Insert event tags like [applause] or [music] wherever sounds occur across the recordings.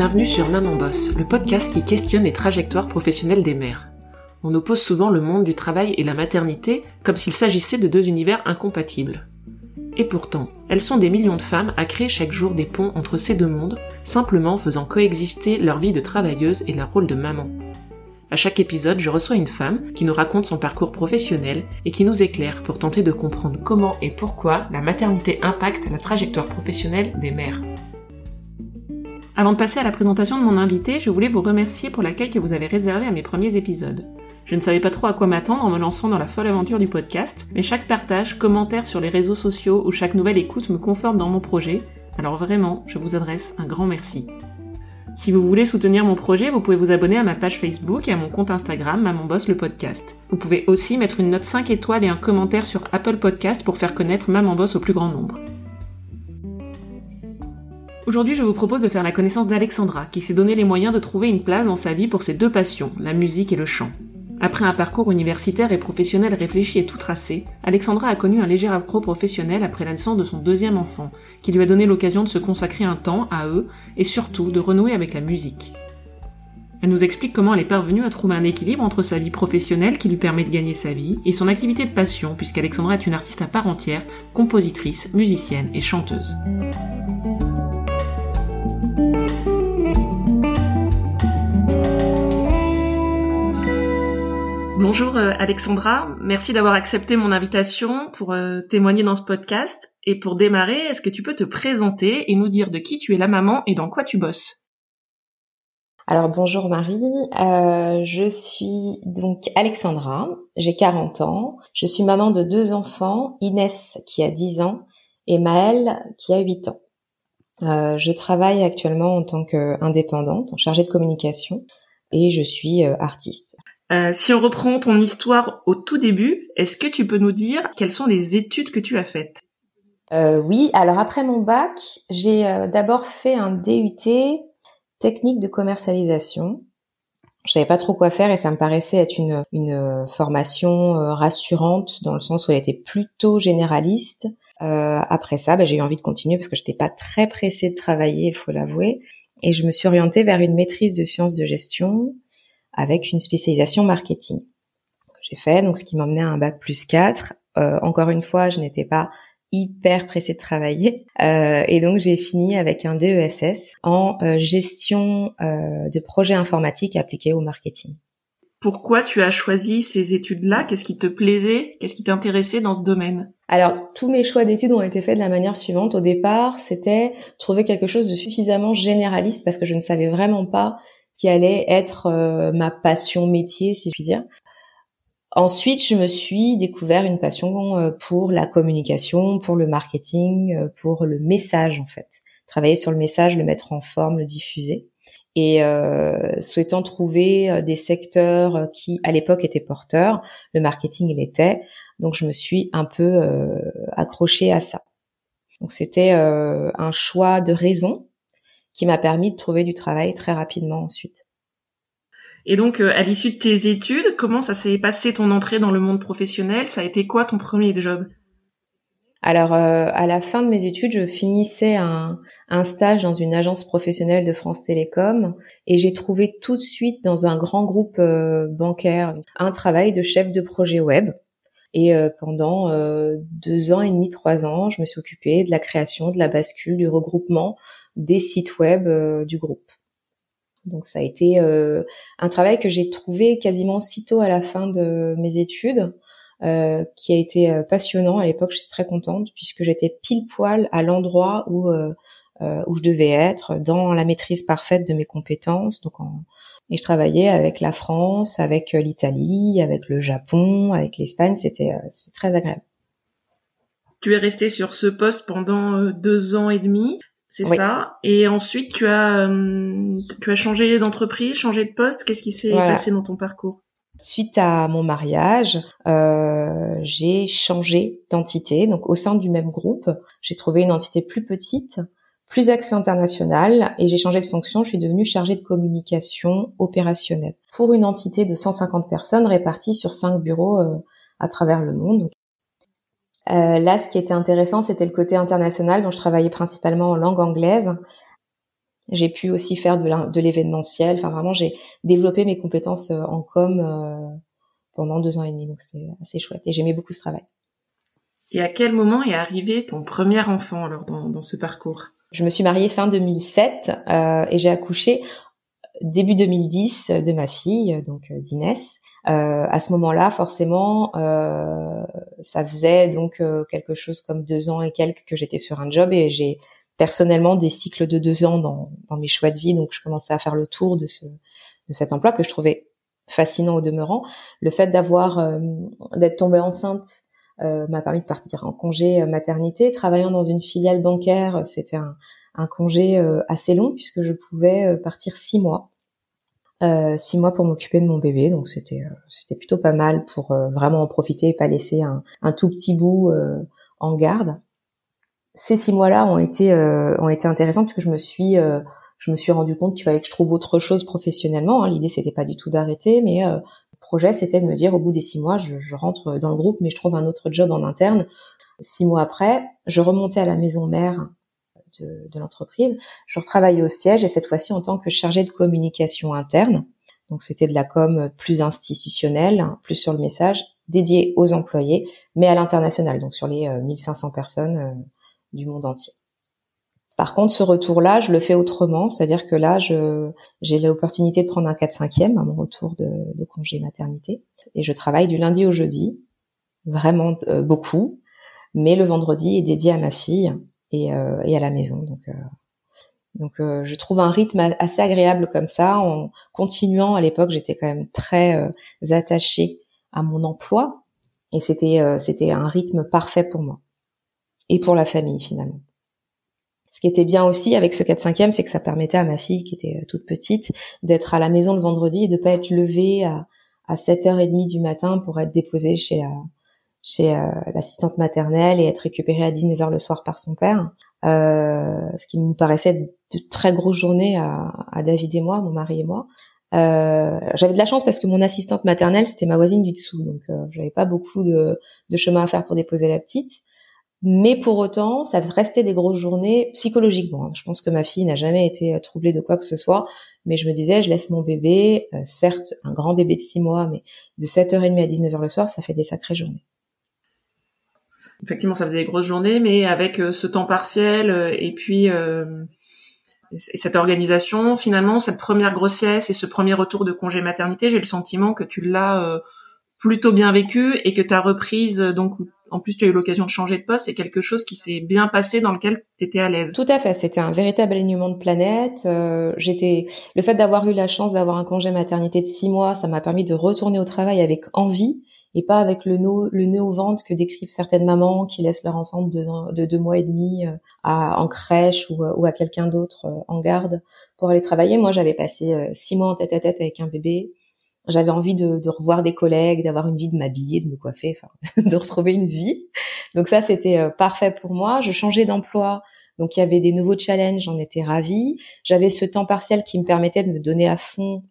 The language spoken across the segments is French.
Bienvenue sur Maman Boss, le podcast qui questionne les trajectoires professionnelles des mères. On oppose souvent le monde du travail et la maternité comme s'il s'agissait de deux univers incompatibles. Et pourtant, elles sont des millions de femmes à créer chaque jour des ponts entre ces deux mondes, simplement faisant coexister leur vie de travailleuse et leur rôle de maman. À chaque épisode, je reçois une femme qui nous raconte son parcours professionnel et qui nous éclaire pour tenter de comprendre comment et pourquoi la maternité impacte la trajectoire professionnelle des mères. Avant de passer à la présentation de mon invité, je voulais vous remercier pour l'accueil que vous avez réservé à mes premiers épisodes. Je ne savais pas trop à quoi m'attendre en me lançant dans la folle aventure du podcast, mais chaque partage, commentaire sur les réseaux sociaux ou chaque nouvelle écoute me conforte dans mon projet, alors vraiment, je vous adresse un grand merci. Si vous voulez soutenir mon projet, vous pouvez vous abonner à ma page Facebook et à mon compte Instagram Maman Boss le podcast. Vous pouvez aussi mettre une note 5 étoiles et un commentaire sur Apple Podcast pour faire connaître Maman Boss au plus grand nombre. Aujourd'hui, je vous propose de faire la connaissance d'Alexandra, qui s'est donné les moyens de trouver une place dans sa vie pour ses deux passions, la musique et le chant. Après un parcours universitaire et professionnel réfléchi et tout tracé, Alexandra a connu un léger accro professionnel après la naissance de son deuxième enfant, qui lui a donné l'occasion de se consacrer un temps à eux et surtout de renouer avec la musique. Elle nous explique comment elle est parvenue à trouver un équilibre entre sa vie professionnelle qui lui permet de gagner sa vie et son activité de passion puisqu'Alexandra est une artiste à part entière, compositrice, musicienne et chanteuse. Bonjour euh, Alexandra, merci d'avoir accepté mon invitation pour euh, témoigner dans ce podcast. Et pour démarrer, est-ce que tu peux te présenter et nous dire de qui tu es la maman et dans quoi tu bosses? Alors bonjour Marie, euh, je suis donc Alexandra, j'ai 40 ans, je suis maman de deux enfants, Inès qui a 10 ans et Maëlle qui a 8 ans. je travaille actuellement en tant qu'indépendante, en chargée de communication et je suis artiste. Euh, si on reprend ton histoire au tout début, est-ce que tu peux nous dire quelles sont les études que tu as faites? Euh, Oui, alors après mon bac, j'ai euh, d'abord fait un DUT technique de commercialisation. Je savais pas trop quoi faire et ça me paraissait être une, une formation rassurante dans le sens où elle était plutôt généraliste. après ça, bah, j'ai eu envie de continuer parce que je n'étais pas très pressée de travailler, il faut l'avouer. Et je me suis orientée vers une maîtrise de sciences de gestion avec une spécialisation marketing que j'ai fait, donc ce qui m'emmenait à un bac plus 4. Euh, encore une fois, je n'étais pas hyper pressée de travailler euh, et donc j'ai fini avec un DESS en euh, gestion euh, de projets informatiques appliqués au marketing. Pourquoi tu as choisi ces études-là? Qu'est-ce qui te plaisait? Qu'est-ce qui t'intéressait dans ce domaine? Alors, tous mes choix d'études ont été faits de la manière suivante. Au départ, c'était trouver quelque chose de suffisamment généraliste parce que je ne savais vraiment pas qui allait être euh, ma passion métier, si je puis dire. Ensuite, je me suis découvert une passion euh, pour la communication, pour le marketing, euh, pour le message en fait. Travailler sur le message, le mettre en forme, le diffuser. Et euh, souhaitant trouver des secteurs qui, à l'époque, étaient porteurs, le marketing il était. Donc, je me suis un peu euh, accrochée à ça. Donc, c'était euh, un choix de raison qui m'a permis de trouver du travail très rapidement ensuite. Et donc, euh, à l'issue de tes études, comment ça s'est passé ton entrée dans le monde professionnel? Ça a été quoi ton premier job? Alors, euh, à la fin de mes études, je finissais un, un, stage dans une agence professionnelle de France Télécom et j'ai trouvé tout de suite dans un grand groupe euh, bancaire un travail de chef de projet web. Et pendant deux ans et demi, trois ans, je me suis occupée de la création, de la bascule, du regroupement des sites web euh, du groupe. Donc ça a été euh, un travail que j'ai trouvé quasiment aussitôt à la fin de mes études, euh, qui a été passionnant. À l'époque, j'étais très contente puisque j'étais pile poil à l'endroit où où je devais être, dans la maîtrise parfaite de mes compétences. Donc et je travaillais avec la France, avec l'Italie, avec le Japon, avec l'Espagne. C'était c'est très agréable. Tu es resté sur ce poste pendant deux ans et demi c'est ça. Et ensuite, tu as, euh, tu as changé d'entreprise, changé de poste. Qu'est-ce qui s'est passé dans ton parcours? Suite à mon mariage, euh, j'ai changé d'entité. Donc, au sein du même groupe, j'ai trouvé une entité plus petite, plus axée internationale, et j'ai changé de fonction. Je suis devenue chargée de communication opérationnelle pour une entité de 150 personnes réparties sur cinq bureaux euh, à travers le monde. Euh, là, ce qui était intéressant, c'était le côté international, dont je travaillais principalement en langue anglaise. J'ai pu aussi faire de l'événementiel. Enfin, vraiment, j'ai développé mes compétences en com pendant deux ans et demi. Donc, c'était assez chouette. Et j'aimais beaucoup ce travail. Et à quel moment est arrivé ton premier enfant alors dans, dans ce parcours? Je me suis mariée fin 2007 euh, et j'ai accouché début 2010 de ma fille, donc euh, d'Inès. Euh, à ce moment-là, forcément, euh, ça faisait donc euh, quelque chose comme deux ans et quelques que j'étais sur un job et j'ai personnellement des cycles de deux ans dans, dans mes choix de vie, donc je commençais à faire le tour de ce de cet emploi que je trouvais fascinant au demeurant. Le fait d'avoir d'être tombée enceinte euh, m'a permis de partir en congé euh, maternité. Travaillant dans une filiale bancaire, euh, c'était un, un, congé assez long puisque je pouvais partir six mois. Euh, six mois pour m'occuper de mon bébé, donc c'était c'était plutôt pas mal pour vraiment en profiter et pas laisser un, un tout petit bout en garde. Ces six mois-là ont été ont été intéressants puisque je me suis je me suis rendu compte qu'il fallait que je trouve autre chose professionnellement. Hein. L'idée c'était pas du tout d'arrêter, mais projet, c'était de me dire au bout des six mois, je, rentre dans le groupe, mais je trouve un autre job en interne. Six mois après, je remontais à la maison mère de, l'entreprise. Je retravaillais au siège et cette fois-ci en tant que chargée de communication interne. Donc c'était de la com plus institutionnelle, plus sur le message, dédié aux employés, mais à l'international, donc sur les 1500 euh, personnes euh, du monde entier. Par contre, ce retour-là, je le fais autrement, c'est-à-dire que là, j'ai l'opportunité de prendre un 4-5e à mon retour de, congé maternité, et je travaille du lundi au jeudi, vraiment euh, beaucoup, mais le vendredi est dédié à ma fille et, euh, et à la maison. Donc, euh, donc je trouve un rythme assez agréable comme ça, en continuant. À l'époque, j'étais quand même très attachée à mon emploi, et c'était c'était un rythme parfait pour moi et pour la famille finalement. Ce qui était bien aussi avec ce 4-5e, c'est que ça permettait à ma fille, qui était euh, toute petite, d'être à la maison le vendredi et de pas être levée à, à 7h30 du matin pour être déposée chez la, chez euh, l'assistante maternelle et être récupérée à 19h le soir par son père. Euh, ce qui nous paraissait de très grosses journées à, à David et moi, mon mari et moi. Euh, j'avais de la chance parce que mon assistante maternelle c'était ma voisine du dessous, donc euh, j'avais pas beaucoup de, de, chemin à faire pour déposer la petite. Mais pour autant, ça restait des grosses journées psychologiquement. Hein. Je pense que ma fille n'a jamais été euh, troublée de quoi que ce soit, mais je me disais, je laisse mon bébé, euh, certes un grand bébé de 6 mois, mais de 7h30 à 19h le soir, ça fait des sacrées journées. Effectivement, ça faisait des grosses journées, mais avec euh, ce temps partiel et puis cette organisation, finalement, cette première grossesse et ce premier retour de congé maternité, j'ai le sentiment que tu l'as plutôt bien vécu et que ta reprise, donc en plus tu as eu l'occasion de changer de poste, c'est quelque chose qui s'est bien passé dans lequel tu étais à l'aise. Tout à fait, c'était un véritable alignement de planète. Euh, j'étais le fait d'avoir eu la chance d'avoir un congé maternité de six mois, ça m'a permis de retourner au travail avec envie et pas avec le nœud, le nœud au ventre que décrivent certaines mamans qui laissent leur enfant de deux, de deux mois et demi euh, à, en crèche ou, ou à quelqu'un d'autre euh, en garde pour aller travailler. Moi, j'avais passé six mois en tête à tête avec un bébé j'avais envie de, de, revoir des collègues, d'avoir une vie, de m'habiller, de me coiffer, enfin, [laughs] de retrouver une vie. Donc ça, c'était euh, parfait pour moi. Je changeais d'emploi, donc il y avait des nouveaux challenges, j'en étais ravie. J'avais ce temps partiel qui me permettait de me donner à fond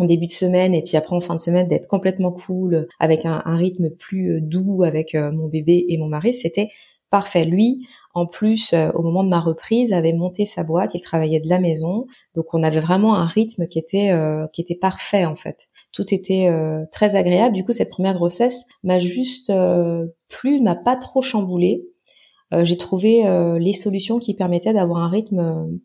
en début de semaine et puis après en fin de semaine d'être complètement cool avec un, rythme plus euh, doux avec euh, mon bébé et mon mari. C'était parfait. Lui, en plus, au moment de ma reprise, avait monté sa boîte, il travaillait de la maison, donc on avait vraiment un rythme qui était qui était parfait en fait tout était euh, très agréable. Du coup, cette première grossesse m'a juste euh, plu, m'a pas trop chamboulé. Euh, j'ai trouvé les solutions qui permettaient d'avoir un rythme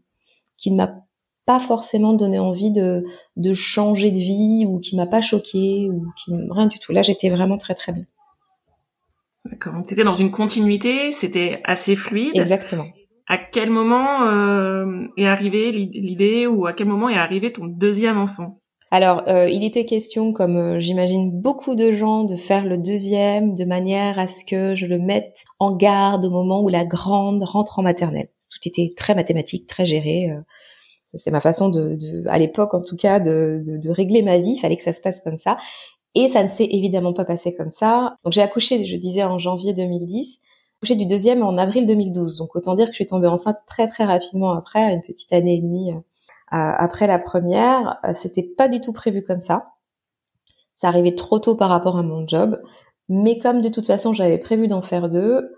qui ne m'a pas forcément donné envie de, de changer de vie ou qui m'a pas choqué ou qui rien du tout. Là, j'étais vraiment très très bien. D'accord. Donc, étais dans une continuité, c'était assez fluide. Exactement. À quel moment est arrivée l'idée ou à quel moment est arrivé ton deuxième enfant? Alors, euh, il était question, comme euh, j'imagine beaucoup de gens, de faire le deuxième de manière à ce que je le mette en garde au moment où la grande rentre en maternelle. Tout était très mathématique, très géré. Euh. C'est ma façon de, à l'époque en tout cas, de, de, régler ma vie. Il fallait que ça se passe comme ça. Et ça ne s'est évidemment pas passé comme ça. Donc j'ai accouché, je disais, en janvier 2010 accouché du deuxième en avril 2012. Donc autant dire que je suis tombée enceinte très très rapidement après, une petite année et demie après la première, euh, c'était pas du tout prévu comme ça. Ça arrivait trop tôt par rapport à mon job, mais comme de toute façon j'avais prévu d'en faire deux,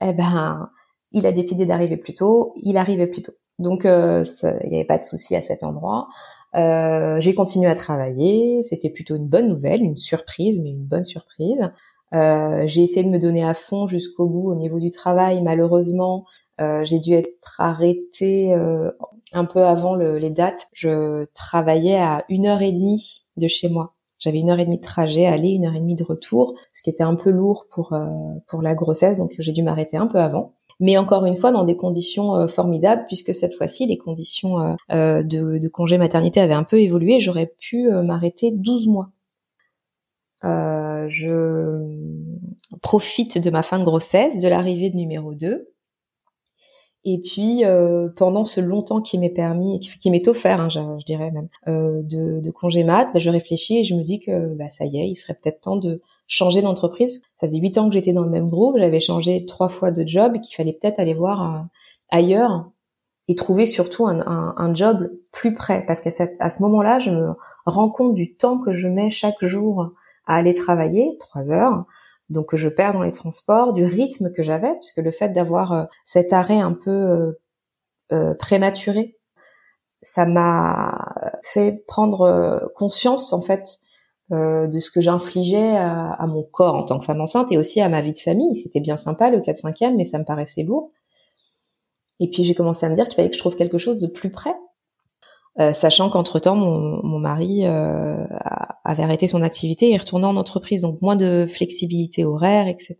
eh ben il a décidé d'arriver plus tôt, il arrivait plus tôt. Donc, il n'y avait pas de souci à cet endroit. Euh, j'ai continué à travailler. C'était plutôt une bonne nouvelle, une surprise, mais une bonne surprise. Euh, j'ai essayé de me donner à fond jusqu'au bout au niveau du travail. Malheureusement, euh, j'ai dû être arrêtée euh, un peu avant le, les dates. Je travaillais à une heure et demie de chez moi. J'avais une heure et demie de trajet aller, une heure et demie de retour, ce qui était un peu lourd pour euh, pour la grossesse, donc j'ai dû m'arrêter un peu avant mais encore une fois dans des conditions euh, formidables puisque cette fois-ci les conditions euh, euh, de, congé maternité avaient un peu évolué. J'aurais pu m'arrêter 12 mois. je profite de ma fin de grossesse, de l'arrivée de numéro 2. Et puis pendant ce long temps qui m'est permis, qui, m'est offert, hein, je, dirais même, de, de, congé mat, bah, je réfléchis et je me dis que bah, ça y est, il serait peut-être temps de changer d'entreprise. Ça faisait huit ans que j'étais dans le même groupe, j'avais changé trois fois de job, qu'il fallait peut-être aller voir euh, ailleurs et trouver surtout un, un, un job plus près. Parce qu'à à ce moment-là, je me rends compte du temps que je mets chaque jour à aller travailler, trois heures, donc que je perds dans les transports, du rythme que j'avais, puisque le fait d'avoir euh, cet arrêt un peu euh, euh prématuré, ça m'a fait prendre conscience en fait euh, de ce que j'infligeais à, mon corps en tant que femme enceinte et aussi à ma vie de famille. C'était bien sympa le 4-5e, mais ça me paraissait lourd. Et puis j'ai commencé à me dire qu'il fallait que je trouve quelque chose de plus près, euh, sachant qu'entre-temps, mon, mon mari euh, avait arrêté son activité et retournait en entreprise, donc moins de flexibilité horaire, etc.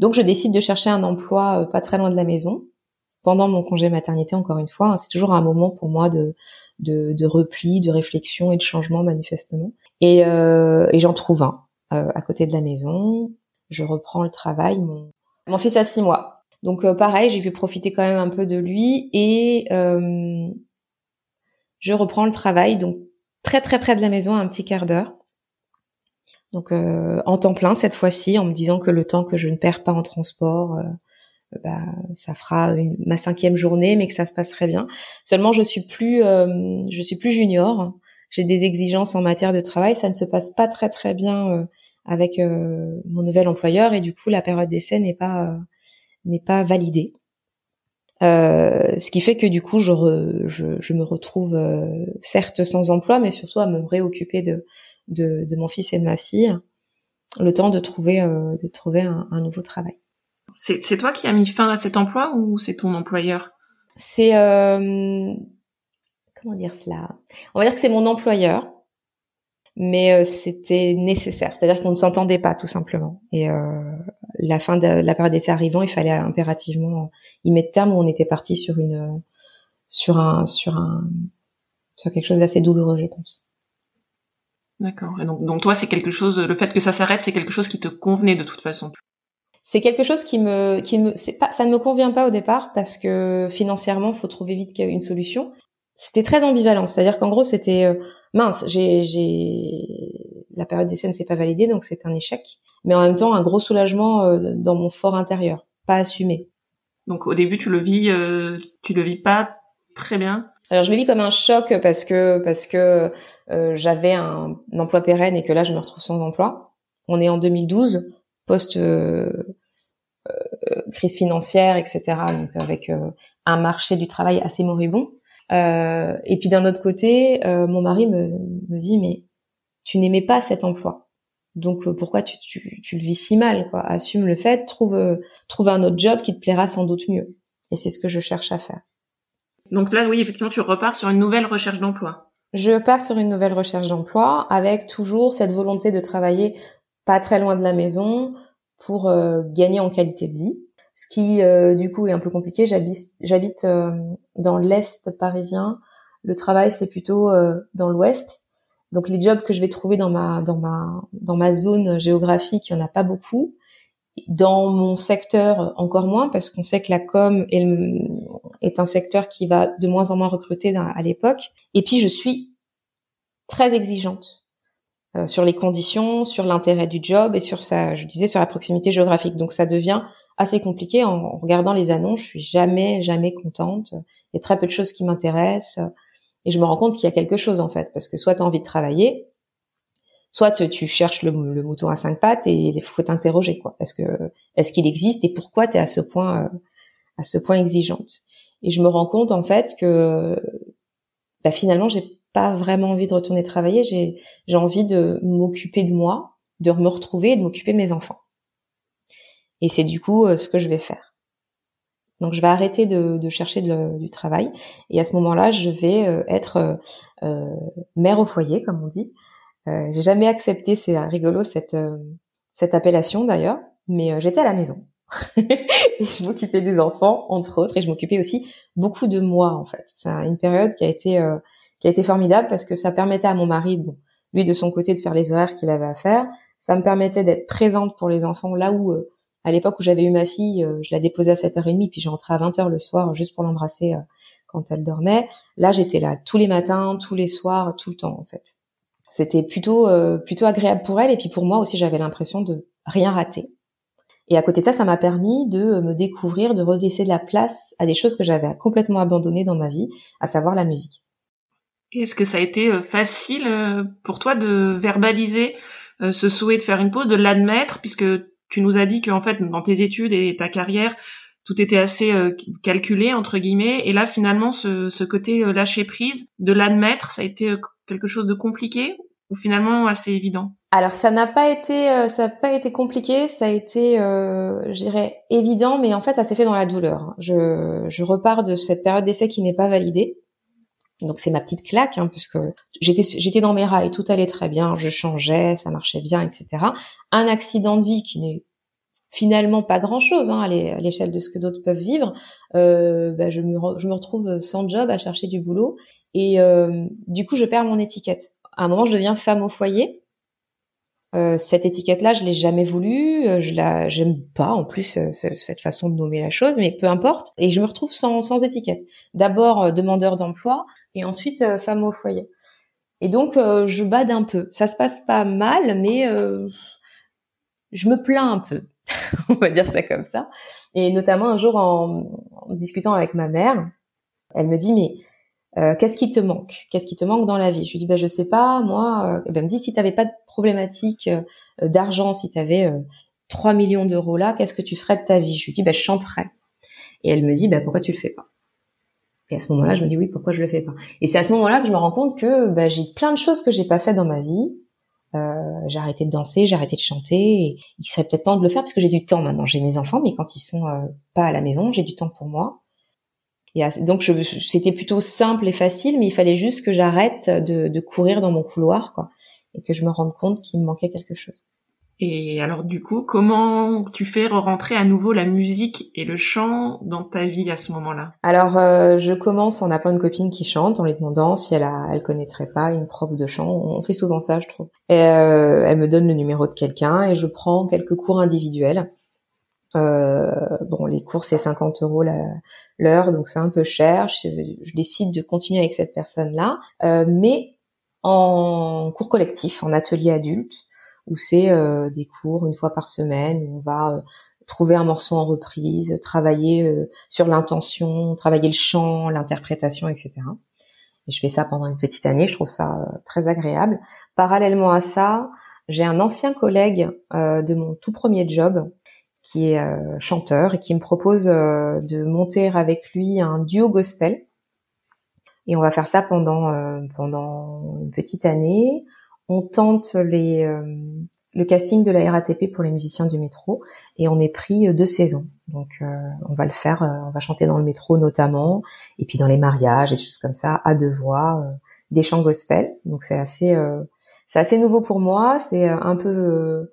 Donc je décide de chercher un emploi pas très loin de la maison. Pendant mon congé maternité, encore une fois, hein, c'est toujours un moment pour moi de, de, de repli, de réflexion et de changement manifestement. Et, euh, et j'en trouve un euh, à côté de la maison. Je reprends le travail. Mon, mon fils a six mois. Donc euh, pareil, j'ai pu profiter quand même un peu de lui et je reprends le travail donc très très près de la maison, un petit quart d'heure. Donc euh, en temps plein cette fois-ci, en me disant que le temps que je ne perds pas en transport, bah, ça fera une, ma cinquième journée, mais que ça se passerait bien. Seulement, je suis plus, euh, je suis plus junior. J'ai des exigences en matière de travail. Ça ne se passe pas très très bien euh, avec euh, mon nouvel employeur et du coup, la période d'essai n'est pas n'est pas validée. ce qui fait que du coup, je, je, je, me retrouve certes sans emploi, mais surtout à me réoccuper de, de, de mon fils et de ma fille, le temps de trouver de trouver un, un nouveau travail. C'est toi qui as mis fin à cet emploi ou c'est ton employeur? C'est euh, comment dire cela? On va dire que c'est mon employeur, mais euh, c'était nécessaire. C'est-à-dire qu'on ne s'entendait pas tout simplement. Et euh, la fin de la période d'essai arrivant, il fallait impérativement y mettre terme. Où on était parti sur une sur un sur un sur quelque chose d'assez douloureux, je pense. D'accord. Et donc, donc toi, c'est quelque chose. Le fait que ça s'arrête, c'est quelque chose qui te convenait de toute façon? C'est quelque chose qui me qui me c'est pas ça ne me convient pas au départ parce que financièrement faut trouver vite une solution c'était très ambivalent. C'est-à-dire qu'en gros c'était euh, mince j'ai j'ai la période d'essai ne s'est pas validée donc c'est un échec. Mais en même temps un gros soulagement euh, dans mon fort intérieur. Pas assumé. Donc au début tu le vis euh, tu le vis pas très bien? Alors je le vis comme un choc parce que parce que j'avais un, un emploi pérenne et que là je me retrouve sans emploi. On est en 2012 post euh, euh, crise financière, etc. Donc avec euh, un marché du travail assez moribond. Et puis d'un autre côté, mon mari me, me dit mais tu n'aimais pas cet emploi. Donc pourquoi tu, tu, tu, le vis si mal quoi? Assume le fait, trouve trouve un autre job qui te plaira sans doute mieux. Et c'est ce que je cherche à faire. Donc là, oui, effectivement, tu repars sur une nouvelle recherche d'emploi. Je pars sur une nouvelle recherche d'emploi avec toujours cette volonté de travailler pas très loin de la maison pour euh, gagner en qualité de vie. Ce qui euh, du coup est un peu compliqué. J'habite j'habite euh, dans l'est parisien. Le travail c'est plutôt dans l'ouest. Donc les jobs que je vais trouver dans ma dans ma dans ma zone géographique, il y en a pas beaucoup. Dans mon secteur, encore moins, parce qu'on sait que la com est, est, un secteur qui va de moins en moins recruter à l'époque. Et puis je suis très exigeante. Euh, sur les conditions, sur l'intérêt du job et sur sa, je disais, sur la proximité géographique. Donc ça devient assez compliqué en, regardant les annonces. Je suis jamais, jamais contente. Il y a très peu de choses qui m'intéressent et je me rends compte qu'il y a quelque chose en fait, parce que soit tu as envie de travailler, soit tu, cherches le, mouton à cinq pattes et il faut t'interroger quoi. Est-ce que est-ce qu'il existe et pourquoi tu es à ce point euh, à ce point exigeante? Et je me rends compte en fait que bah, finalement j'ai pas vraiment envie de retourner travailler. J'ai j'ai envie de m'occuper de moi, de me retrouver et de m'occuper de mes enfants. Et c'est du coup ce que je vais faire. Donc je vais arrêter de, de chercher du travail et à ce moment-là, je vais euh, être euh, euh, mère au foyer, comme on dit. Euh, j'ai jamais accepté, c'est rigolo cette cette appellation d'ailleurs, mais j'étais à la maison [laughs] je m'occupais des enfants entre autres et je m'occupais aussi beaucoup de moi en fait. C'est une période qui a été qui a été formidable parce que ça permettait à mon mari, bon, lui de son côté de faire les horaires qu'il avait à faire, ça me permettait d'être présente pour les enfants là où à l'époque où j'avais eu ma fille, euh, je la déposais à 7h30 puis je rentrais à 20h le soir juste pour l'embrasser euh, quand elle dormait. Là, j'étais là tous les matins, tous les soirs, tout le temps en fait. C'était plutôt euh, plutôt agréable pour elle et puis pour moi aussi, j'avais l'impression de rien rater. Et à côté de ça, ça m'a permis de me découvrir, de redresser de la place à des choses que j'avais complètement abandonnées dans ma vie, à savoir la musique. Est-ce que ça a été facile pour toi de verbaliser ce souhait de faire une pause, de l'admettre, puisque tu nous as dit qu'en fait, dans tes études et ta carrière, tout était assez euh, calculé entre guillemets et là finalement ce, ce côté euh, lâcher prise de l'admettre ça a été euh, quelque chose de compliqué ou finalement assez évident? Alors ça n'a pas été ça n'a pas été compliqué ça a été je dirais évident mais en fait ça s'est fait dans la douleur. Je, je repars de cette période d'essai qui n'est pas validée donc c'est ma petite claque, hein, puisque j'étais j'étais dans mes rails, tout allait très bien, je changeais, ça marchait bien, etc. Un accident de vie qui n'est finalement pas grand chose hein, à l'échelle de ce que d'autres peuvent vivre. Euh, bah, je, me je me retrouve sans job à chercher du boulot et euh, du coup je perds mon étiquette. À un moment je deviens femme au foyer. Euh, cette étiquette-là, je l'ai jamais voulu, euh, je la j'aime pas en plus euh, cette façon de nommer la chose, mais peu importe. Et je me retrouve sans, sans étiquette. D'abord demandeur d'emploi, et ensuite femme au foyer. Et donc je bade un peu. Ça se passe pas mal, mais je me plains un peu. [laughs] On va dire ça comme ça. Et notamment un jour en, discutant avec ma mère, elle me dit mais qu'est-ce qui te manque? Qu'est-ce qui te manque dans la vie? Je lui dis ben je sais pas, moi. elle me dit si tu pas de problématique d'argent, si tu avais 3 millions d'euros là, qu'est-ce que tu ferais de ta vie? Je lui dis ben je chanterais. Et elle me dit ben pourquoi tu le fais pas? Et à ce moment-là, je me dis oui, pourquoi je le fais pas? Et c'est à ce moment-là que je me rends compte que bah, j'ai plein de choses que j'ai pas fait dans ma vie. Euh, j'ai arrêté de danser, j'ai arrêté de chanter. Il serait peut-être temps de le faire parce que j'ai du temps maintenant. J'ai mes enfants, mais quand ils sont euh, pas à la maison, j'ai du temps pour moi. Et donc c'était plutôt simple et facile, mais il fallait juste que j'arrête de, de courir dans mon couloir, quoi, et que je me rende compte qu'il me manquait quelque chose. Et alors du coup, comment tu fais rentrer à nouveau la musique et le chant dans ta vie à ce moment-là? Alors euh, je commence en appelant une copine qui chante, en lui demandant si elle a, elle connaîtrait pas une prof de chant. On fait souvent ça, je trouve. Et euh, elle me donne le numéro de quelqu'un et je prends quelques cours individuels. Euh, bon, les cours c'est 50 euros l'heure, donc c'est un peu cher. Je, décide de continuer avec cette personne-là, euh, mais en cours collectif, en atelier adulte où c'est euh, des cours une fois par semaine où on va trouver un morceau en reprise, travailler sur l'intention, travailler le chant, l'interprétation, etc. Et je fais ça pendant une petite année, je trouve ça très agréable. Parallèlement à ça, j'ai un ancien collègue de mon tout premier job qui est chanteur et qui me propose de monter avec lui un duo gospel. Et on va faire ça pendant pendant une petite année on tente les, euh, le casting de la RATP pour les musiciens du métro et on est pris euh, deux saisons. Donc euh, on va le faire, on va chanter dans le métro notamment, et puis dans les mariages et des choses comme ça, à deux voix, des chants gospel. Donc c'est assez, c'est assez nouveau pour moi, c'est un peu,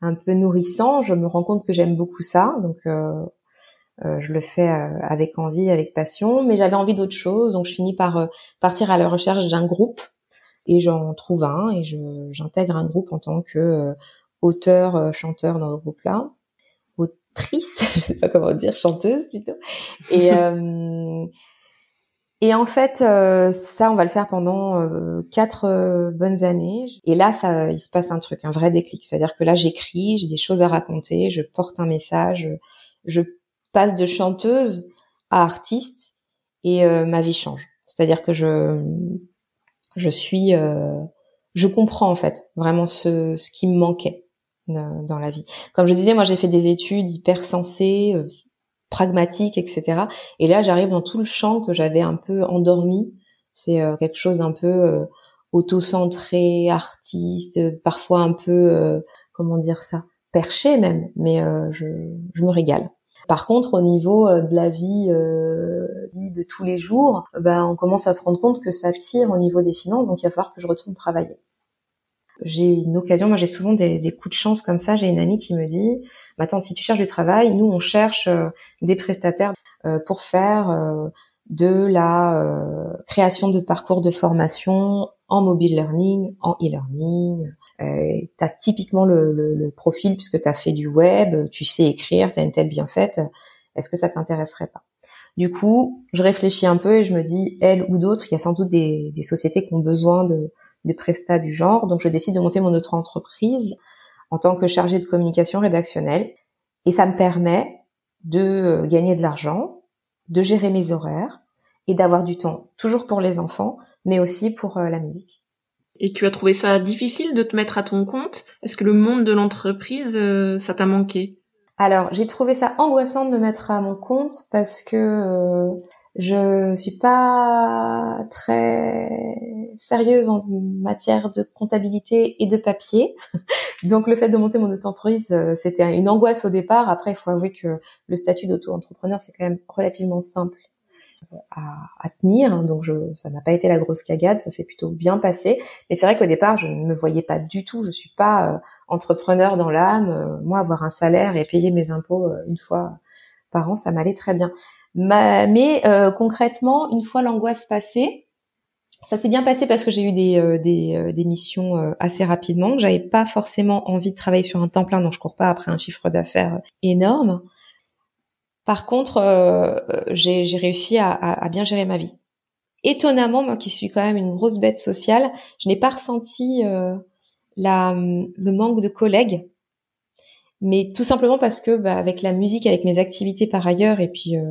un peu nourrissant. Je me rends compte que j'aime beaucoup ça, donc je le fais avec envie, avec passion. Mais j'avais envie d'autre chose, donc je finis par partir à la recherche d'un groupe et j'en trouve un et j'intègre un groupe en tant que euh, auteur euh, chanteur dans ce groupe-là autrice [laughs] je sais pas comment dire chanteuse plutôt et [laughs] euh, et en fait ça on va le faire pendant quatre bonnes années. Et là ça il se passe un truc un vrai déclic. C'est-à-dire que là j'écris j'ai des choses à raconter je porte un message je passe de chanteuse à artiste et ma vie change. C'est-à-dire que je je suis, euh, je comprends en fait vraiment ce, ce qui me manquait dans la vie. Comme je disais, moi j'ai fait des études hyper sensées, euh, pragmatique, etc. Et là, j'arrive dans tout le champ que j'avais un peu endormi. C'est quelque chose d'un peu auto-centré, artiste, parfois un peu, comment dire ça, perché même, mais je, je me régale. Par contre, au niveau de la vie, vie de tous les jours, ben, on commence à se rendre compte que ça tire au niveau des finances, donc il va falloir que je retourne travailler j'ai une occasion, moi j'ai souvent des, des, coups de chance comme ça. J'ai une amie qui me dit, attends, si tu cherches du travail, nous on cherche euh, des prestataires euh, pour faire euh, de la création de parcours de formation en mobile learning, en e-learning. tu as typiquement le, le, le profil puisque tu as fait du web, tu sais écrire, tu as une tête bien faite. Est-ce que ça t'intéresserait pas? Du coup, je réfléchis un peu et je me dis, elle ou d'autres, il y a sans doute des, des sociétés qui ont besoin de de du genre. Donc je décide de monter mon autre entreprise en tant que chargée de communication rédactionnelle. Et ça me permet de euh, gagner de l'argent, de gérer mes horaires et d'avoir du temps toujours pour les enfants, mais aussi pour euh, la musique. Et tu as trouvé ça difficile de te mettre à ton compte? Est-ce que le monde de l'entreprise, euh, ça t'a manqué? Alors, j'ai trouvé ça angoissant de me mettre à mon compte parce que je suis pas très sérieuse en matière de comptabilité et de papier. [laughs] Donc le fait de monter mon auto-entreprise, euh, c'était une angoisse au départ. Après, il faut avouer que le statut d'auto-entrepreneur, c'est quand même relativement simple euh, à, tenir. Donc je, ça n'a pas été la grosse cagade, ça s'est plutôt bien passé. Mais c'est vrai qu'au départ, je ne me voyais pas du tout. Je suis pas euh, entrepreneur dans l'âme. moi, avoir un salaire et payer mes impôts une fois par an, ça m'allait très bien mais euh, concrètement, une fois l'angoisse passée, ça s'est bien passé parce que j'ai eu des, euh, euh, missions assez rapidement. J'avais pas forcément envie de travailler sur un temps plein, donc je cours pas après un chiffre d'affaires énorme. Par contre, j'ai réussi à, bien gérer ma vie. Étonnamment, moi qui suis quand même une grosse bête sociale, je n'ai pas ressenti la, le manque de collègues mais tout simplement parce que bah, avec la musique, avec mes activités par ailleurs, et puis euh,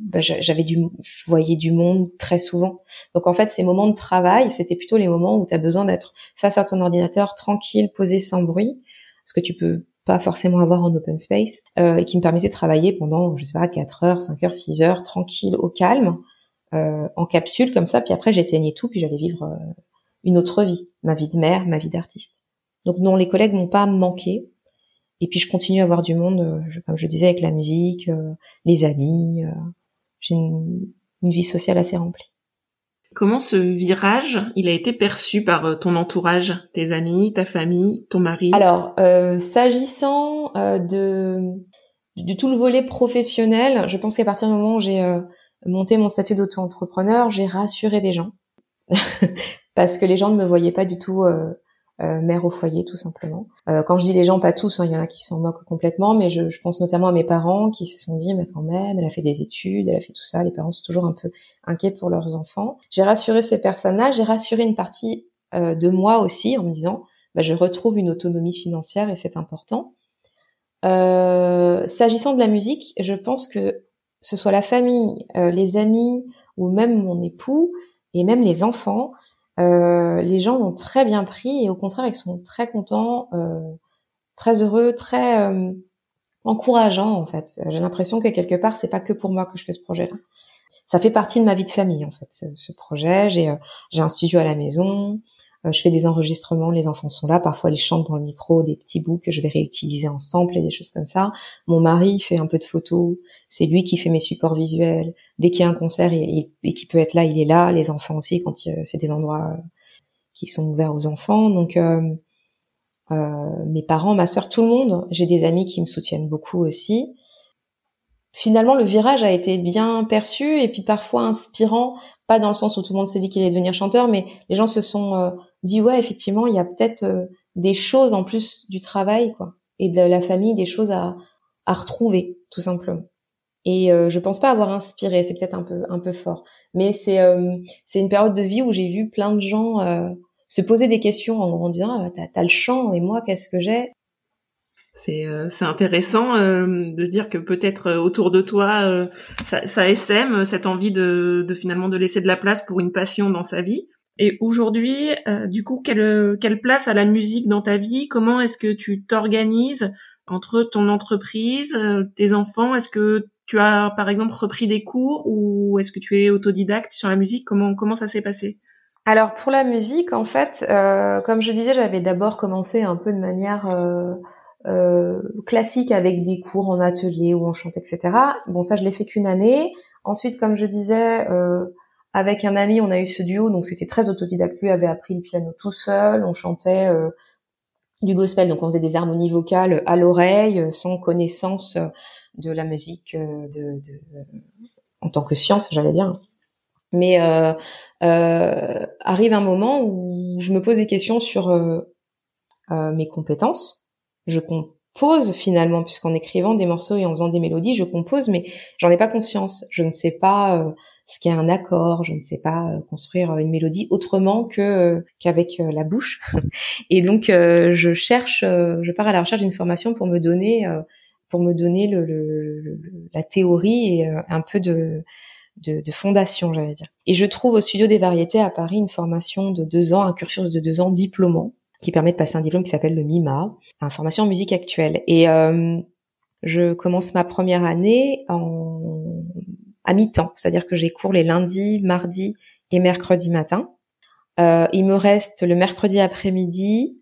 bah, j'avais du, je voyais du monde très souvent. Donc en fait, ces moments de travail, c'était plutôt les moments où tu as besoin d'être face à ton ordinateur, tranquille, posé, sans bruit, ce que tu peux pas forcément avoir en open space, euh, et qui me permettait de travailler pendant, je sais pas, 4 heures, 5 heures, 6 heures, tranquille, au calme, euh, en capsule comme ça, puis après j'éteignais tout, puis j'allais vivre euh, une autre vie, ma vie de mère, ma vie d'artiste. Donc non, les collègues n'ont pas manqué. Et puis je continue à avoir du monde, euh, comme je disais, avec la musique, euh, les amis. Euh, j'ai une, vie sociale assez remplie. Comment ce virage, il a été perçu par ton entourage, tes amis, ta famille, ton mari? Alors, s'agissant de, de tout le volet professionnel, je pense qu'à partir du moment où j'ai monté mon statut d'auto-entrepreneur, j'ai rassuré des gens. [laughs] Parce que les gens ne me voyaient pas du tout euh, mère au foyer tout simplement. Euh, quand je dis les gens, pas tous, hein, il y en a qui s'en moquent complètement, mais je, je, pense notamment à mes parents qui se sont dit, mais quand même, elle a fait des études, elle a fait tout ça. Les parents sont toujours un peu inquiets pour leurs enfants. J'ai rassuré ces personnes-là, j'ai rassuré une partie euh, de moi aussi en me disant, bah, je retrouve une autonomie financière et c'est important. S'agissant de la musique, je pense que ce soit la famille, les amis ou même mon époux et même les enfants, euh, les gens l'ont très bien pris et au contraire ils sont très contents, euh, très heureux, très euh, encourageants en fait. J'ai l'impression que quelque part c'est pas que pour moi que je fais ce projet-là. Ça fait partie de ma vie de famille en fait ce, ce projet. J'ai j'ai un studio à la maison. Euh, je fais des enregistrements, les enfants sont là, parfois ils chantent dans le micro des petits bouts que je vais réutiliser ensemble et des choses comme ça. Mon mari fait un peu de photos, c'est lui qui fait mes supports visuels. Dès qu'il y a un concert et, qui peut être là, il est là. Les enfants aussi, quand c'est des endroits qui sont ouverts aux enfants. Donc euh, euh, mes parents, ma sœur, tout le monde. J'ai des amis qui me soutiennent beaucoup aussi. Finalement, le virage a été bien perçu et puis parfois inspirant pas dans le sens où tout le monde s'est dit qu'il allait devenir chanteur, mais les gens se sont euh, dit ouais effectivement il y a peut-être euh, des choses en plus du travail quoi et de la famille, des choses à, à retrouver tout simplement. Et euh, je pense pas avoir inspiré, c'est peut-être un peu un peu fort, mais c'est c'est une période de vie où j'ai vu plein de gens se poser des questions en grandissant. Ah, t'as as le chant et moi qu'est-ce que j'ai? C'est euh, intéressant euh, de se dire que peut-être euh, autour de toi ça, ça cette envie de, de finalement de laisser de la place pour une passion dans sa vie. Et aujourd'hui, du coup, quelle quelle place a la musique dans ta vie? Comment est-ce que tu t'organises entre ton entreprise, tes enfants? Est-ce que Tu as par exemple repris des cours ou est-ce que tu es autodidacte sur la musique? Comment comment ça s'est passé? Alors pour la musique, en fait, euh, comme je disais, j'avais d'abord commencé un peu de manière euh, euh, classique avec des cours en atelier où on chante, etc. Bon, ça je l'ai fait qu'une année. Ensuite, comme je disais, euh, avec un ami, on a eu ce duo, donc c'était très autodidacte. Lui avait appris le piano tout seul, on chantait euh, du gospel, donc on faisait des harmonies vocales à l'oreille, euh, sans connaissance euh, de la musique en tant que science, j'allais dire. Mais arrive un moment où je me pose des questions sur mes compétences. Je compose finalement, puisqu'en écrivant des morceaux et en faisant des mélodies, je compose, mais j'en ai pas conscience. Je ne sais pas ce qu'est un accord, je ne sais pas euh, construire une mélodie autrement que euh, qu'avec euh, la bouche. [laughs] Et donc je cherche, je pars à la recherche d'une formation pour me donner pour me donner le, la théorie et un peu de, de, de fondation, j'allais dire. Et je trouve au Studio des Variétés à Paris une formation de deux ans, un cursus de deux ans diplômant, qui permet de passer un diplôme qui s'appelle le MIMA, une formation en musique actuelle. Et je commence ma première année en à mi-temps, c'est-à-dire que j'ai cours les lundis, mardis et mercredis matin. Euh, il me reste le mercredi après-midi,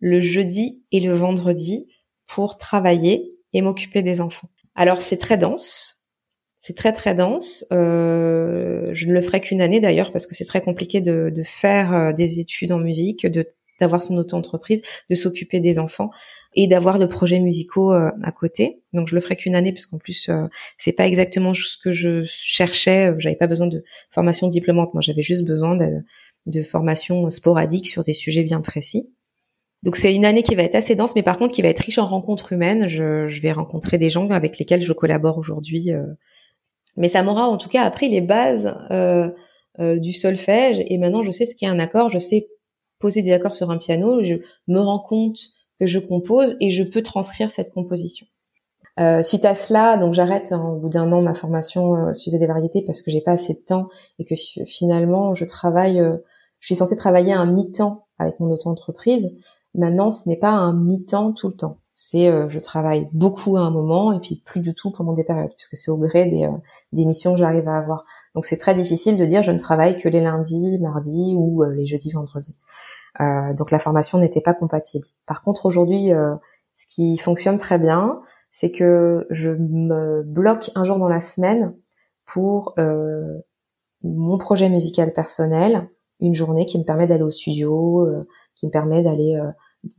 le jeudi et le vendredi pour travailler et m'occuper des enfants. Alors c'est très dense, c'est très très dense. Euh, je ne le ferai qu'une année d'ailleurs parce que c'est très compliqué de, de faire euh, des études en musique, de d'avoir son auto-entreprise, de s'occuper des enfants et d'avoir de projets musicaux euh, à côté. Donc je le ferai qu'une année parce qu'en plus euh, c'est pas exactement ce que je cherchais. J'avais pas besoin de formation diplômante. Moi j'avais juste besoin de, formation sporadique sur des sujets bien précis. Donc c'est une année qui va être assez dense, mais par contre qui va être riche en rencontres humaines. Je, je vais rencontrer des gens avec lesquels je collabore aujourd'hui. Euh. Mais ça m'aura en tout cas appris les bases euh, euh, du solfège. Et maintenant je sais ce qu'est un accord. Je sais poser des accords sur un piano. Je me rends compte je compose et je peux transcrire cette composition. Euh, suite à cela, donc j'arrête au bout d'un an ma formation euh, suite des variétés parce que j'ai pas assez de temps et que finalement je travaille, euh, je suis censée travailler un mi-temps avec mon auto-entreprise. Maintenant, ce n'est pas un mi-temps tout le temps. C'est euh, je travaille beaucoup à un moment et puis plus du tout pendant des périodes puisque c'est au gré des, euh, des missions que j'arrive à avoir. Donc c'est très difficile de dire je ne travaille que les lundis, mardis ou les jeudis, vendredis. Euh, donc la formation n'était pas compatible. Par contre, aujourd'hui, euh, ce qui fonctionne très bien, c'est que je me bloque un jour dans la semaine pour euh, mon projet musical personnel, une journée qui me permet d'aller au studio, qui me permet d'aller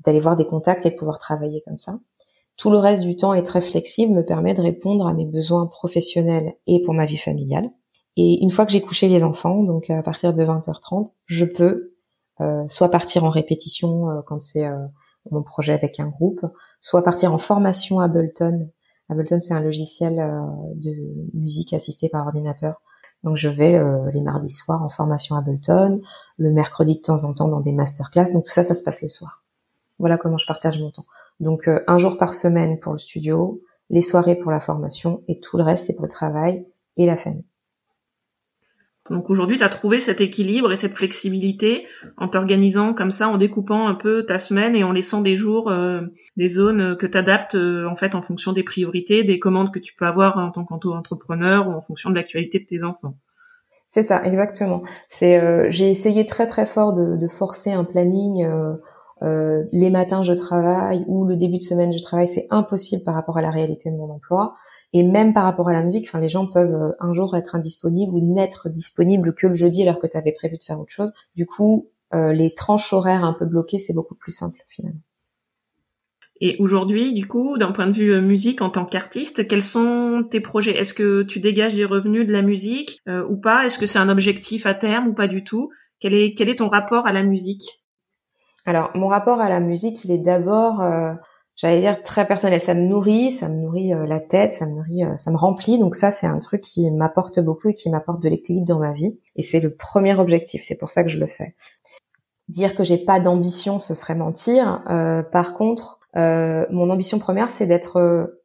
d'aller voir des contacts et de pouvoir travailler comme ça. Tout le reste du temps est très flexible, me permet de répondre à mes besoins professionnels et pour ma vie familiale. Et une fois que j'ai couché les enfants, donc à partir de 20h30, je peux soit partir en répétition euh, quand c'est euh, mon projet avec un groupe, soit partir en formation à Ableton. Ableton, c'est un logiciel de musique assistée par ordinateur. Donc je vais les mardis soirs en formation à Ableton, le mercredi de temps en temps dans des masterclass. Donc tout ça, ça se passe le soir. Voilà comment je partage mon temps. Donc un jour par semaine pour le studio, les soirées pour la formation et tout le reste c'est pour le travail et la famille. Donc aujourd'hui, tu as trouvé cet équilibre et cette flexibilité en t'organisant comme ça, en découpant un peu ta semaine et en laissant des jours, euh, des zones que tu adaptes euh, en fait en fonction des priorités, des commandes que tu peux avoir en tant qu'entrepreneur ou en fonction de l'actualité de tes enfants. C'est ça, exactement. C'est euh, j'ai essayé très très fort de, de forcer un planning. les matins je travaille ou le début de semaine je travaille, c'est impossible par rapport à la réalité de mon emploi. Et même par rapport à la musique, enfin les gens peuvent euh, un jour être indisponibles ou n'être disponibles que le jeudi alors que tu avais prévu de faire autre chose. Du coup, euh, les tranches horaires un peu bloquées, c'est beaucoup plus simple finalement. Et aujourd'hui, du coup, d'un point de vue euh, musique en tant qu'artiste, quels sont tes projets? Est-ce que tu dégages des revenus de la musique ou pas? Est-ce que c'est un objectif à terme ou pas du tout? Quel est, quel est ton rapport à la musique? Alors, mon rapport à la musique, il est d'abord j'allais dire très personnel. Ça me nourrit, ça me nourrit euh, la tête, ça me nourrit, euh, ça me remplit. Donc ça, c'est un truc qui m'apporte beaucoup et qui m'apporte de l'équilibre dans ma vie. Et c'est le premier objectif. C'est pour ça que je le fais. Dire que j'ai pas d'ambition, ce serait mentir. Euh, par contre, mon ambition première, c'est d'être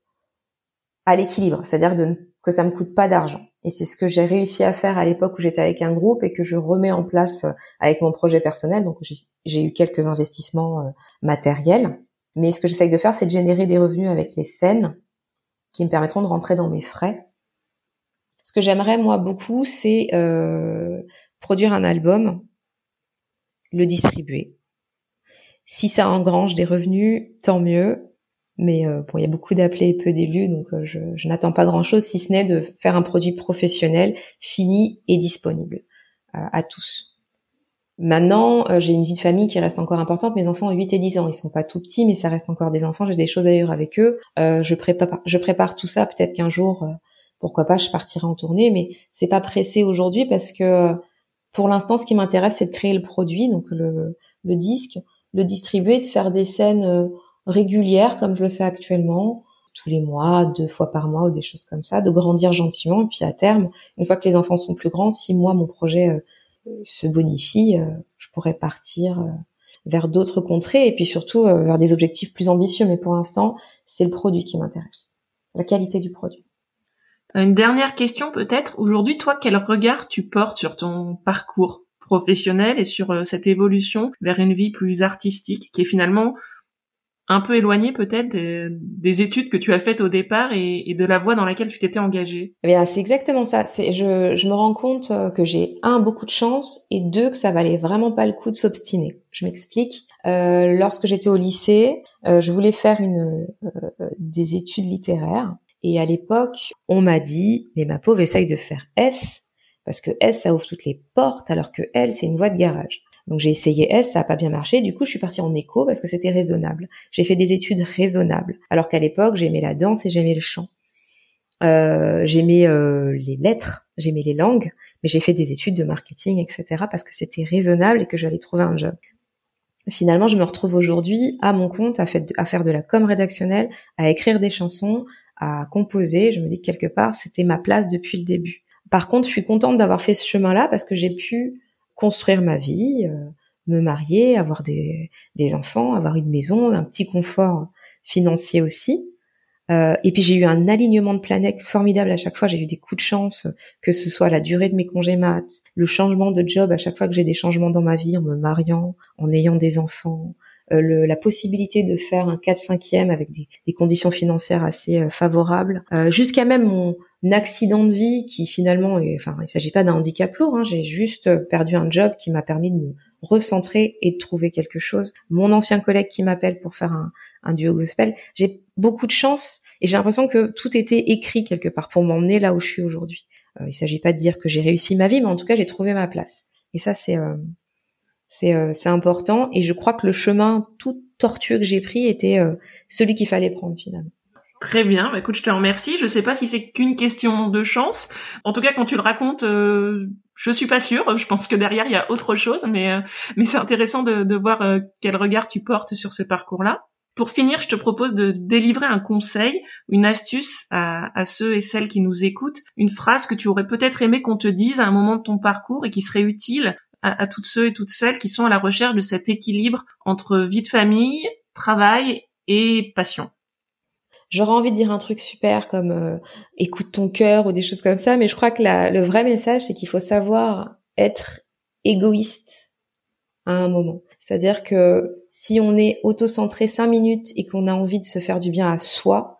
à l'équilibre, c'est-à-dire de, que ça me coûte pas d'argent. Et c'est ce que j'ai réussi à faire à l'époque où j'étais avec un groupe et que je remets en place avec mon projet personnel. Donc j'ai eu quelques investissements matériels mais ce que j'essaye de faire, c'est de générer des revenus avec les scènes qui me permettront de rentrer dans mes frais Ce que j'aimerais moi beaucoup, c'est euh, produire un album, le distribuer. Si ça engrange des revenus, tant mieux. Mais euh, bon, il y a beaucoup d'appelés et peu d'élus, donc euh, je, n'attends pas grand-chose, si ce n'est de faire un produit professionnel, fini et disponible euh, à tous. Maintenant, j'ai une vie de famille qui reste encore importante. Mes enfants ont 8 et 10 ans. Ils sont pas tout petits, mais ça reste encore des enfants. J'ai des choses à dire avec eux. je, prépare, je prépare tout ça. Peut-être qu'un jour, pourquoi pas, je partirai en tournée. Mais c'est pas pressé aujourd'hui parce que pour l'instant, ce qui m'intéresse, c'est de créer le produit, donc le, le disque, le distribuer, de faire des scènes régulière comme je le fais actuellement, tous les mois, deux fois par mois ou des choses comme ça, de grandir gentiment et puis à terme, une fois que les enfants sont plus grands, si moi mon projet euh, se bonifie, euh, je pourrais partir euh, vers d'autres contrées et puis surtout vers des objectifs plus ambitieux. Mais pour l'instant, c'est le produit qui m'intéresse, la qualité du produit. Une dernière question peut-être. Aujourd'hui, toi, quel regard tu portes sur ton parcours professionnel et sur cette évolution vers une vie plus artistique qui est finalement un peu éloigné peut-être des, études que tu as faites au départ et, de la voie dans laquelle tu t'étais engagée eh bien, c'est exactement ça. C'est, je, me rends compte euh, que j'ai un beaucoup de chance et deux que ça valait vraiment pas le coup de s'obstiner. Je m'explique. Euh, lorsque j'étais au lycée, euh, je voulais faire une euh, des études littéraires et à l'époque, on m'a dit mais ma pauvre essaye de faire S parce que S ça ouvre toutes les portes alors que L c'est une voie de garage. Donc j'ai essayé S, ça n'a pas bien marché. Du coup, je suis partie en écho parce que c'était raisonnable. J'ai fait des études raisonnables. Alors qu'à l'époque, j'aimais la danse et j'aimais le chant. Euh, j'aimais euh, les lettres, j'aimais les langues, mais j'ai fait des études de marketing, etc. parce que c'était raisonnable et que j'allais trouver un job. Finalement, je me retrouve aujourd'hui à mon compte à, à faire de la com rédactionnelle, à écrire des chansons, à composer. Je me dis que quelque part, c'était ma place depuis le début. Par contre, je suis contente d'avoir fait ce chemin-là parce que j'ai pu construire ma vie, euh, me marier, avoir des, des enfants, avoir une maison, un petit confort financier aussi. Euh, et puis j'ai eu un alignement de planètes formidable à chaque fois. J'ai eu des coups de chance, que ce soit la durée de mes congés maths, le changement de job à chaque fois que j'ai des changements dans ma vie, en me mariant, en ayant des enfants, euh, le, la possibilité de faire un 4-5e avec des, des, conditions financières assez euh, favorables, euh, jusqu'à même mon accident de vie qui finalement, est, enfin, il s'agit pas d'un handicap lourd, hein, j'ai juste perdu un job qui m'a permis de me recentrer et de trouver quelque chose. Mon ancien collègue qui m'appelle pour faire un, un duo gospel, j'ai beaucoup de chance et j'ai l'impression que tout était écrit quelque part pour m'emmener là où je suis aujourd'hui. Euh, il s'agit pas de dire que j'ai réussi ma vie, mais en tout cas j'ai trouvé ma place. Et ça c'est euh, c'est important et je crois que le chemin tout tortueux que j'ai pris était euh, celui qu'il fallait prendre finalement. Très bien, bah, écoute, je te remercie. Je sais pas si c'est qu'une question de chance. En tout cas, quand tu le racontes, euh, je suis pas sûre. Je pense que derrière il y a autre chose, mais euh, mais c'est intéressant de, de voir quel regard tu portes sur ce parcours-là. Pour finir, je te propose de délivrer un conseil, une astuce à, à, ceux et celles qui nous écoutent, une phrase que tu aurais peut-être aimé qu'on te dise à un moment de ton parcours et qui serait utile à, toutes ceux et toutes celles qui sont à la recherche de cet équilibre entre vie de famille, travail et passion. J'aurais envie de dire un truc super comme euh, écoute ton cœur ou des choses comme ça, mais je crois que la, le vrai message c'est qu'il faut savoir être égoïste à un moment. C'est-à-dire que si on est auto-centré cinq minutes et qu'on a envie de se faire du bien à soi,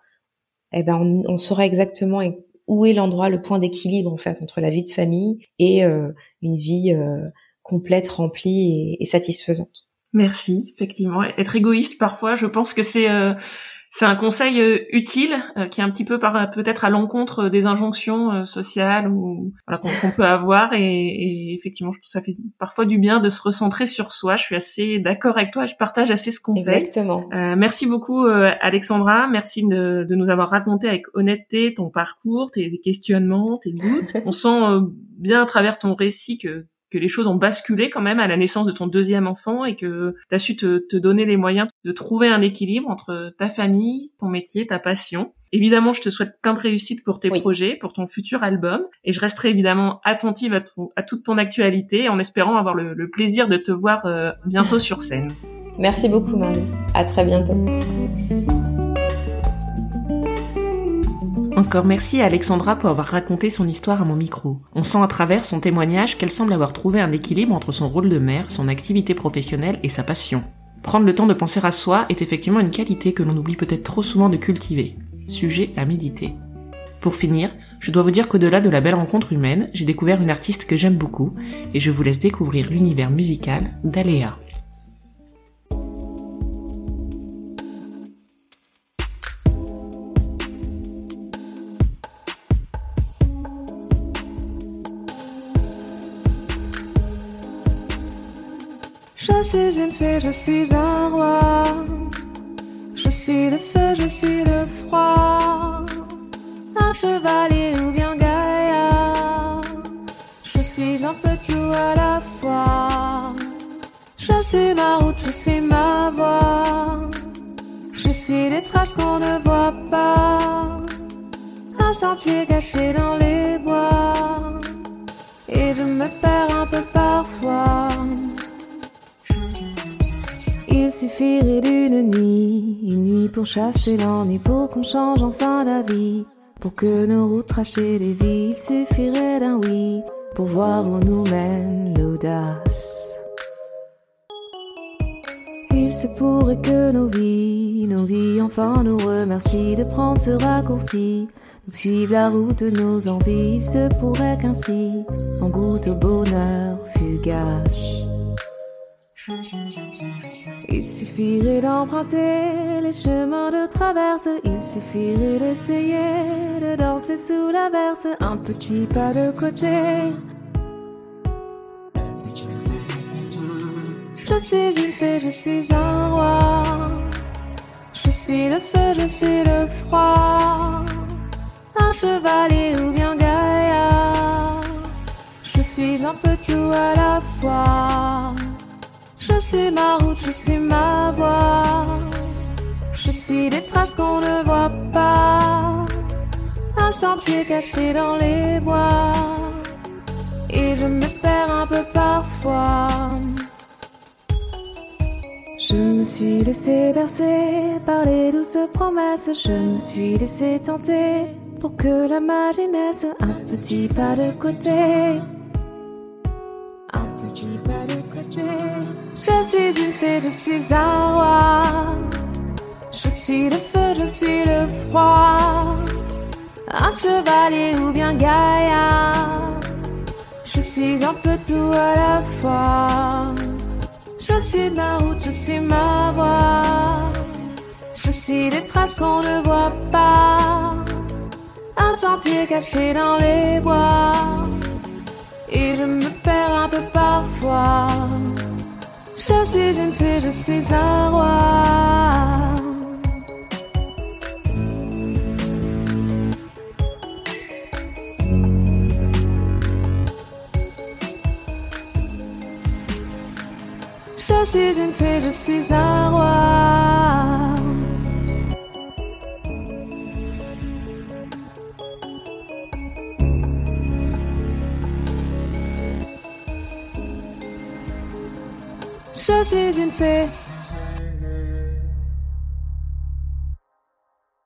eh ben on, on saura exactement où est l'endroit, le point d'équilibre en fait entre la vie de famille et euh, une vie euh, complète, remplie et, satisfaisante. Merci, effectivement. Être égoïste parfois, je pense que c'est euh, c'est un conseil euh, utile euh, qui est un petit peu par peut-être à l'encontre des injonctions sociales ou voilà, qu'on peut avoir et, et, effectivement, je trouve ça fait parfois du bien de se recentrer sur soi. Je suis assez d'accord avec toi, je partage assez ce conseil. Exactement. merci beaucoup Alexandra, merci de, de, nous avoir raconté avec honnêteté ton parcours, tes questionnements, tes doutes. [laughs] On sent bien à travers ton récit que que les choses ont basculé quand même à la naissance de ton deuxième enfant et que tu as su te, te, donner les moyens de trouver un équilibre entre ta famille, ton métier, ta passion. Évidemment, je te souhaite plein de réussite pour tes projets, pour ton futur album et je resterai évidemment attentive à, à toute ton actualité en espérant avoir le, le plaisir de te voir euh, bientôt sur scène. Merci beaucoup Marie. À très bientôt. Encore merci à Alexandra pour avoir raconté son histoire à mon micro. On sent à travers son témoignage qu'elle semble avoir trouvé un équilibre entre son rôle de mère, son activité professionnelle et sa passion. Prendre le temps de penser à soi est effectivement une qualité que l'on oublie peut-être trop souvent de cultiver. Sujet à méditer. Pour finir, je dois vous dire qu'au-delà de la belle rencontre humaine, j'ai découvert une artiste que j'aime beaucoup et je vous laisse découvrir l'univers musical d'Aléa. Je suis un roi. Je suis le feu, je suis le froid. Un chevalier ou bien gaillard. Je suis un peu tout à la fois. Je suis ma route, je suis ma voix. Je suis des traces qu'on ne voit pas. Un sentier caché dans les bois. Et je me perds un peu parfois. Il suffirait d'une nuit, une nuit pour chasser l'ennui, pour qu'on change enfin la vie. Pour que nos routes tracées vies, il suffirait d'un oui, pour voir où nous mène l'audace. Il se pourrait que nos vies, nos vies enfin nous remercient de prendre ce raccourci. Nous suivre la route de nos envies, il se pourrait qu'ainsi on goûte au bonheur fugace. Il suffirait d'emprunter les chemins de traverse, il suffirait d'essayer de danser sous la verse, un petit pas de côté. Je suis une fée, je suis un roi. Je suis le feu, je suis le froid. Un chevalier ou bien gaillard. Je suis un peu tout à la fois. Je suis ma route, je suis ma voix. Je suis des traces qu'on ne voit pas. Un sentier caché dans les bois. Et je me perds un peu parfois. Je me suis laissé bercer par les douces promesses. Je me suis laissé tenter pour que la magie naisse. Un petit pas de côté. Un petit pas. Je suis une fée, je suis un roi. Je suis le feu, je suis le froid. Un chevalier ou bien gaillard. Je suis un peu tout à la fois. Je suis ma route, je suis ma voix. Je suis des traces qu'on ne voit pas. Un sentier caché dans les bois. Et je me perds un peu parfois. Je suis une fée, je suis un roi. Je suis une fée, je suis un roi. Je suis une fée.